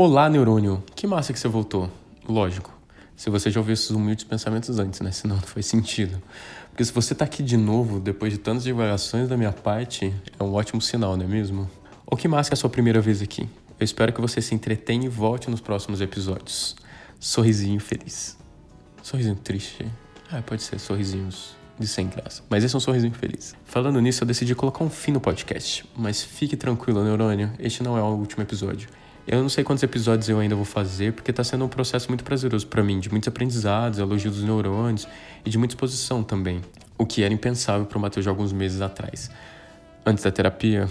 Olá, neurônio. Que massa que você voltou. Lógico. Se você já ouviu esses humildes pensamentos antes, né? Senão não faz sentido. Porque se você tá aqui de novo, depois de tantas divulgações da minha parte, é um ótimo sinal, não é mesmo? Ou que massa que é a sua primeira vez aqui. Eu espero que você se entretenha e volte nos próximos episódios. Sorrisinho feliz. Sorrisinho triste. Ah, pode ser sorrisinhos de sem graça. Mas esse é um sorrisinho feliz. Falando nisso, eu decidi colocar um fim no podcast. Mas fique tranquilo, neurônio, este não é o último episódio. Eu não sei quantos episódios eu ainda vou fazer, porque tá sendo um processo muito prazeroso para mim, de muitos aprendizados, elogios dos neurônios e de muita exposição também. O que era impensável para o Matheus de alguns meses atrás. Antes da terapia,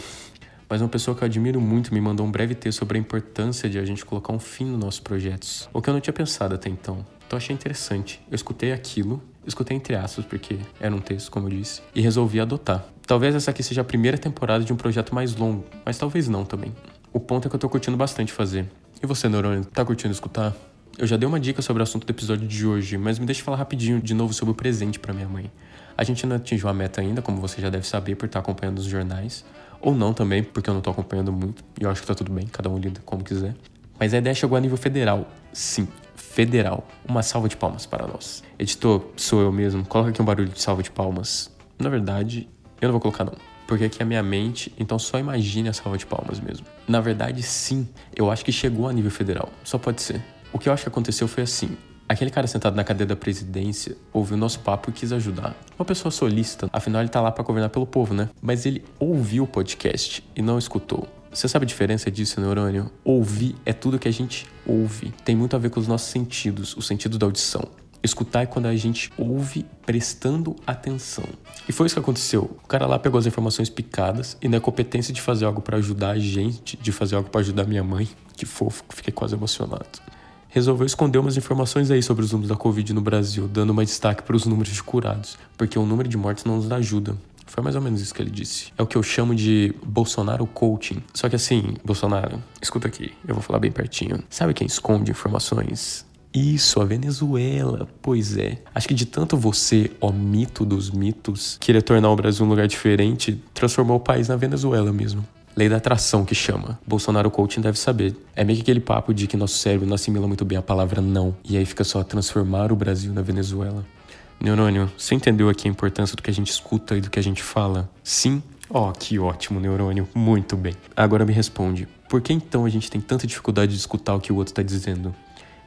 mas uma pessoa que eu admiro muito me mandou um breve texto sobre a importância de a gente colocar um fim nos nossos projetos, o que eu não tinha pensado até então. Então achei interessante. Eu escutei aquilo, escutei entre aspas, porque era um texto, como eu disse, e resolvi adotar. Talvez essa aqui seja a primeira temporada de um projeto mais longo, mas talvez não também. O ponto é que eu tô curtindo bastante fazer. E você, Neurônio, tá curtindo escutar? Eu já dei uma dica sobre o assunto do episódio de hoje, mas me deixa falar rapidinho de novo sobre o presente para minha mãe. A gente não atingiu a meta ainda, como você já deve saber por estar acompanhando os jornais, ou não também, porque eu não tô acompanhando muito, e eu acho que tá tudo bem, cada um lida como quiser. Mas a ideia chegou a nível federal. Sim, federal. Uma salva de palmas para nós. Editor, sou eu mesmo. Coloca aqui um barulho de salva de palmas. Na verdade, eu não vou colocar não. Porque aqui é a minha mente, então só imagine a salva de palmas mesmo. Na verdade, sim, eu acho que chegou a nível federal. Só pode ser. O que eu acho que aconteceu foi assim. Aquele cara sentado na cadeira da presidência ouviu nosso papo e quis ajudar. Uma pessoa solícita, afinal ele tá lá para governar pelo povo, né? Mas ele ouviu o podcast e não escutou. Você sabe a diferença disso, neurônio? Ouvir é tudo que a gente ouve. Tem muito a ver com os nossos sentidos, o sentido da audição. Escutar é quando a gente ouve prestando atenção. E foi isso que aconteceu. O cara lá pegou as informações picadas e na competência de fazer algo para ajudar a gente, de fazer algo para ajudar minha mãe, que fofo, fiquei quase emocionado. Resolveu esconder umas informações aí sobre os números da Covid no Brasil, dando mais destaque para os números de curados, porque o número de mortes não nos ajuda. Foi mais ou menos isso que ele disse. É o que eu chamo de Bolsonaro coaching. Só que assim, Bolsonaro, escuta aqui, eu vou falar bem pertinho. Sabe quem esconde informações? Isso, a Venezuela. Pois é. Acho que de tanto você, ó mito dos mitos, querer tornar o Brasil um lugar diferente, transformou o país na Venezuela mesmo. Lei da atração que chama. Bolsonaro coaching deve saber. É meio que aquele papo de que nosso cérebro não assimila muito bem a palavra não. E aí fica só transformar o Brasil na Venezuela. Neurônio, você entendeu aqui a importância do que a gente escuta e do que a gente fala? Sim? Oh, que ótimo, neurônio. Muito bem. Agora me responde. Por que então a gente tem tanta dificuldade de escutar o que o outro tá dizendo?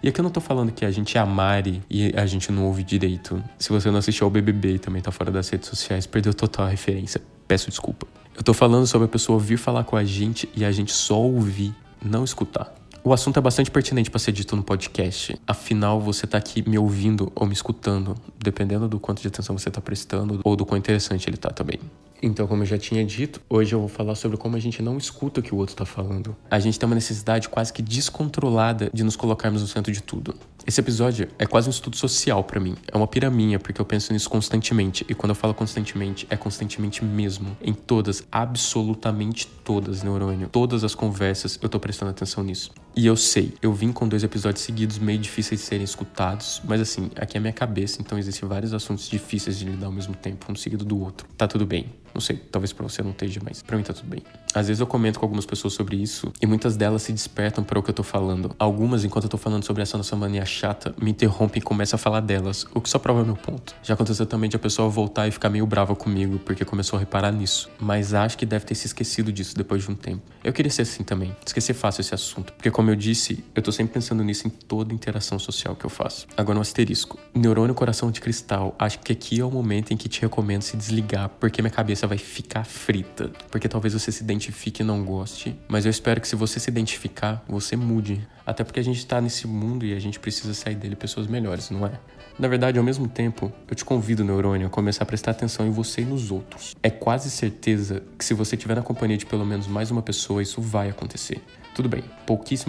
E aqui eu não tô falando que a gente é amare e a gente não ouve direito. Se você não assistiu ao BBB e também tá fora das redes sociais, perdeu total a referência. Peço desculpa. Eu tô falando sobre a pessoa vir falar com a gente e a gente só ouvir, não escutar. O assunto é bastante pertinente para ser dito no podcast. Afinal, você tá aqui me ouvindo ou me escutando, dependendo do quanto de atenção você tá prestando ou do quão interessante ele tá também. Então, como eu já tinha dito, hoje eu vou falar sobre como a gente não escuta o que o outro está falando. A gente tem uma necessidade quase que descontrolada de nos colocarmos no centro de tudo. Esse episódio é quase um estudo social para mim. É uma piraminha, porque eu penso nisso constantemente. E quando eu falo constantemente, é constantemente mesmo. Em todas, absolutamente todas, neurônio. Todas as conversas, eu tô prestando atenção nisso. E eu sei, eu vim com dois episódios seguidos meio difíceis de serem escutados, mas assim, aqui é a minha cabeça, então existem vários assuntos difíceis de lidar ao mesmo tempo, um seguido do outro. Tá tudo bem. Não sei, talvez para você não esteja, mas para mim tá tudo bem. Às vezes eu comento com algumas pessoas sobre isso e muitas delas se despertam para o que eu tô falando. Algumas, enquanto eu tô falando sobre essa nossa mania chata, me interrompem e começam a falar delas, o que só prova meu ponto. Já aconteceu também de a pessoa voltar e ficar meio brava comigo porque começou a reparar nisso, mas acho que deve ter se esquecido disso depois de um tempo. Eu queria ser assim também, esquecer fácil esse assunto, porque como eu disse, eu tô sempre pensando nisso em toda interação social que eu faço. Agora um asterisco. Neurônio coração de cristal, acho que aqui é o momento em que te recomendo se desligar, porque minha cabeça vai ficar frita. Porque talvez você se identifique e não goste, mas eu espero que se você se identificar, você mude. Até porque a gente tá nesse mundo e a gente precisa sair dele pessoas melhores, não é? Na verdade, ao mesmo tempo, eu te convido, neurônio, a começar a prestar atenção em você e nos outros. É quase certeza que se você estiver na companhia de pelo menos mais uma pessoa, isso vai acontecer. Tudo bem,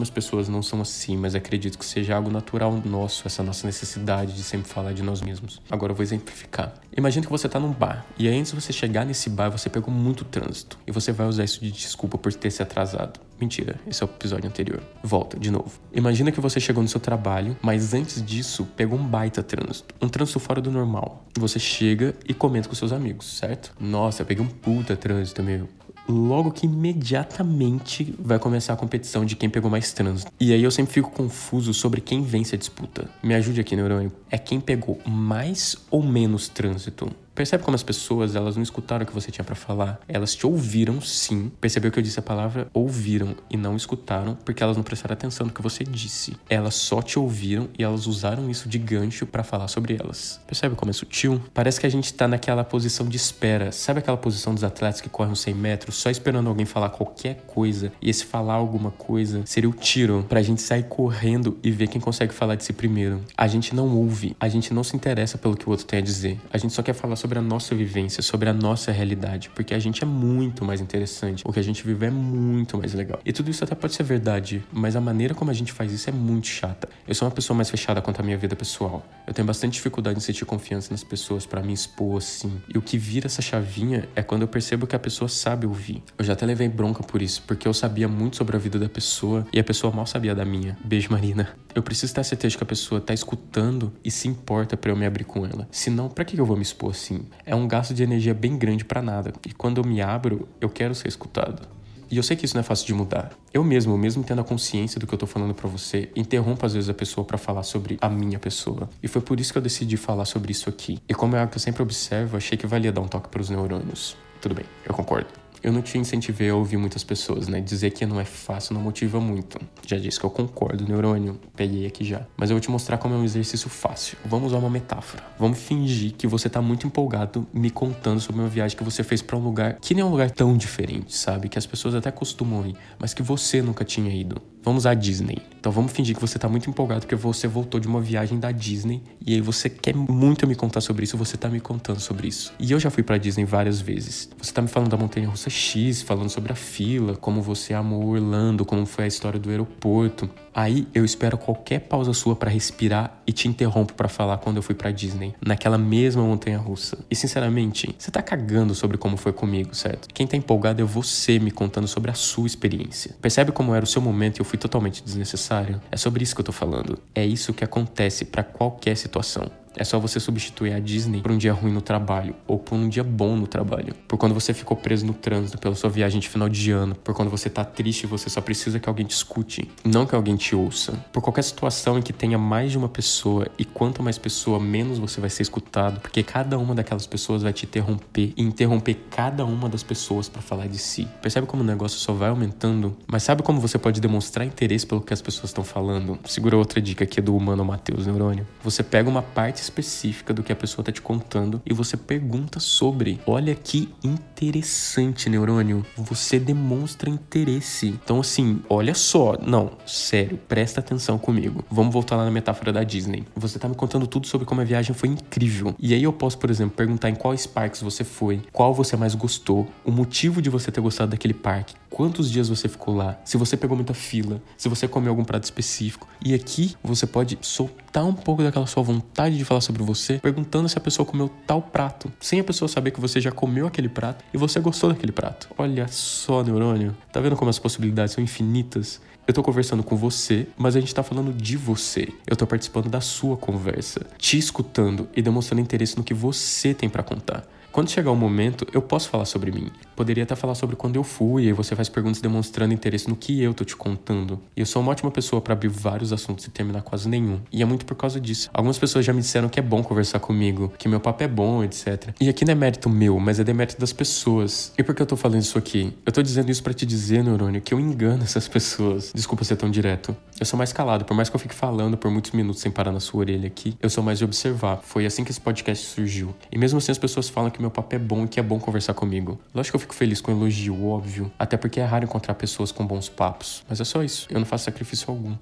pouquíssimas pessoas não são assim, mas acredito que seja algo natural nosso, essa nossa necessidade de sempre falar de nós mesmos. Agora eu vou exemplificar. Imagina que você está num bar e aí, antes de você chegar nesse bar, você pegou muito trânsito e você vai usar isso de desculpa por ter se atrasado. Mentira, esse é o episódio anterior. Volta, de novo. Imagina que você chegou no seu trabalho, mas antes disso pegou um baita trânsito. Um trânsito fora do normal. Você chega e comenta com seus amigos, certo? Nossa, eu peguei um puta trânsito, meu. Logo que imediatamente vai começar a competição de quem pegou mais trânsito. E aí eu sempre fico confuso sobre quem vence a disputa. Me ajude aqui, neurônio. É quem pegou mais ou menos trânsito? Percebe como as pessoas, elas não escutaram o que você tinha para falar. Elas te ouviram sim. Percebeu que eu disse a palavra ouviram e não escutaram porque elas não prestaram atenção no que você disse. Elas só te ouviram e elas usaram isso de gancho para falar sobre elas. Percebe como é sutil? Parece que a gente tá naquela posição de espera. Sabe aquela posição dos atletas que correm uns 100 metros só esperando alguém falar qualquer coisa e esse falar alguma coisa seria o tiro pra gente sair correndo e ver quem consegue falar de si primeiro. A gente não ouve, a gente não se interessa pelo que o outro tem a dizer. A gente só quer falar sobre a nossa vivência, sobre a nossa realidade, porque a gente é muito mais interessante. O que a gente vive é muito mais legal. E tudo isso até pode ser verdade, mas a maneira como a gente faz isso é muito chata. Eu sou uma pessoa mais fechada quanto à minha vida pessoal. Eu tenho bastante dificuldade em sentir confiança nas pessoas para me expor assim. E o que vira essa chavinha é quando eu percebo que a pessoa sabe ouvir. Eu já até levei bronca por isso, porque eu sabia muito sobre a vida da pessoa e a pessoa mal sabia da minha. Beijo, Marina. Eu preciso ter certeza que a pessoa tá escutando e se importa para eu me abrir com ela. Senão, para que eu vou me expor assim? É um gasto de energia bem grande para nada. E quando eu me abro, eu quero ser escutado. E eu sei que isso não é fácil de mudar. Eu mesmo, mesmo tendo a consciência do que eu tô falando para você, interrompo às vezes a pessoa para falar sobre a minha pessoa. E foi por isso que eu decidi falar sobre isso aqui. E como é algo que eu sempre observo, achei que valia dar um toque para os neurônios. Tudo bem, eu concordo. Eu não te incentivei a ouvir muitas pessoas, né? Dizer que não é fácil não motiva muito. Já disse que eu concordo, neurônio. Peguei aqui já. Mas eu vou te mostrar como é um exercício fácil. Vamos usar uma metáfora. Vamos fingir que você tá muito empolgado me contando sobre uma viagem que você fez para um lugar que nem é um lugar tão diferente, sabe? Que as pessoas até costumam ir, mas que você nunca tinha ido. Vamos à Disney. Então vamos fingir que você tá muito empolgado porque você voltou de uma viagem da Disney e aí você quer muito me contar sobre isso, você tá me contando sobre isso. E eu já fui para Disney várias vezes. Você tá me falando da montanha russa X, falando sobre a fila, como você amou Orlando, como foi a história do aeroporto. Aí eu espero qualquer pausa sua para respirar e te interrompo para falar quando eu fui para Disney, naquela mesma montanha russa. E sinceramente, você tá cagando sobre como foi comigo, certo? Quem tá empolgado é você me contando sobre a sua experiência. Percebe como era o seu momento e eu fui totalmente desnecessário? É sobre isso que eu tô falando. É isso que acontece para qualquer situação. É só você substituir a Disney por um dia ruim no trabalho ou por um dia bom no trabalho. Por quando você ficou preso no trânsito pela sua viagem de final de ano. Por quando você tá triste e você só precisa que alguém te escute, não que alguém te ouça. Por qualquer situação em que tenha mais de uma pessoa e quanto mais pessoa, menos você vai ser escutado, porque cada uma daquelas pessoas vai te interromper e interromper cada uma das pessoas para falar de si. Percebe como o negócio só vai aumentando? Mas sabe como você pode demonstrar interesse pelo que as pessoas estão falando? Segura outra dica aqui do humano Matheus Neurônio. Você pega uma parte específica do que a pessoa tá te contando e você pergunta sobre. Olha que interessante, neurônio. Você demonstra interesse. Então, assim, olha só. Não, sério, presta atenção comigo. Vamos voltar lá na metáfora da Disney. Você tá me contando tudo sobre como a viagem foi incrível. E aí eu posso, por exemplo, perguntar em quais parques você foi, qual você mais gostou, o motivo de você ter gostado daquele parque, quantos dias você ficou lá, se você pegou muita fila, se você comeu algum prato específico. E aqui você pode soltar um pouco daquela sua vontade de falar sobre você, perguntando se a pessoa comeu tal prato, sem a pessoa saber que você já comeu aquele prato e você gostou daquele prato. Olha só, neurônio. Tá vendo como as possibilidades são infinitas? Eu tô conversando com você, mas a gente tá falando de você. Eu tô participando da sua conversa, te escutando e demonstrando interesse no que você tem para contar. Quando chegar o momento, eu posso falar sobre mim. Poderia até falar sobre quando eu fui, e você faz perguntas demonstrando interesse no que eu tô te contando. E eu sou uma ótima pessoa para abrir vários assuntos e terminar quase nenhum. E é muito por causa disso. Algumas pessoas já me disseram que é bom conversar comigo, que meu papo é bom, etc. E aqui não é mérito meu, mas é demérito das pessoas. E por que eu tô falando isso aqui? Eu tô dizendo isso para te dizer, neurônio, que eu engano essas pessoas. Desculpa ser tão direto. Eu sou mais calado, por mais que eu fique falando por muitos minutos sem parar na sua orelha aqui, eu sou mais de observar. Foi assim que esse podcast surgiu. E mesmo assim as pessoas falam que meu papo é bom e que é bom conversar comigo. Lógico que eu fico feliz com elogio, óbvio. Até porque é raro encontrar pessoas com bons papos. Mas é só isso. Eu não faço sacrifício algum.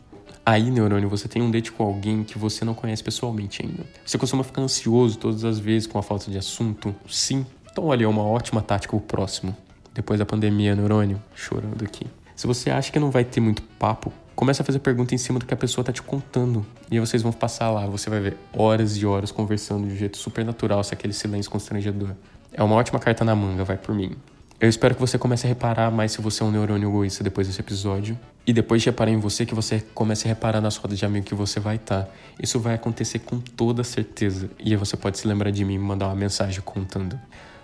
Aí, neurônio, você tem um date com alguém que você não conhece pessoalmente ainda. Você costuma ficar ansioso todas as vezes com a falta de assunto? Sim. Então, olha, é uma ótima tática o próximo. Depois da pandemia, neurônio, chorando aqui. Se você acha que não vai ter muito papo, começa a fazer pergunta em cima do que a pessoa tá te contando. E aí vocês vão passar lá, você vai ver horas e horas conversando de um jeito super natural, sem aquele silêncio constrangedor. É uma ótima carta na manga, vai por mim. Eu espero que você comece a reparar mais se você é um neurônio egoísta depois desse episódio. E depois de reparar em você, que você comece a reparar nas rodas de amigo que você vai estar. Tá. Isso vai acontecer com toda certeza. E aí você pode se lembrar de mim e mandar uma mensagem contando.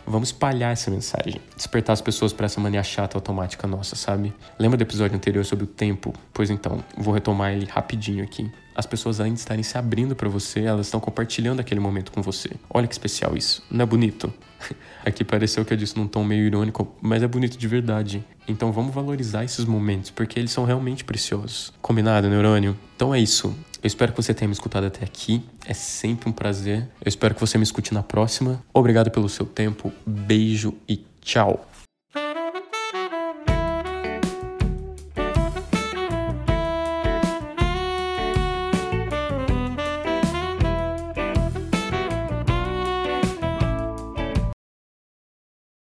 Vamos espalhar essa mensagem. Despertar as pessoas para essa mania chata automática nossa, sabe? Lembra do episódio anterior sobre o tempo? Pois então, vou retomar ele rapidinho aqui. As pessoas ainda estarem se abrindo para você, elas estão compartilhando aquele momento com você. Olha que especial isso. Não é bonito? Aqui pareceu que eu disse num tom meio irônico, mas é bonito de verdade. Então vamos valorizar esses momentos, porque eles são realmente preciosos. Combinado, neurônio? Então é isso. Eu espero que você tenha me escutado até aqui. É sempre um prazer. Eu espero que você me escute na próxima. Obrigado pelo seu tempo. Beijo e tchau.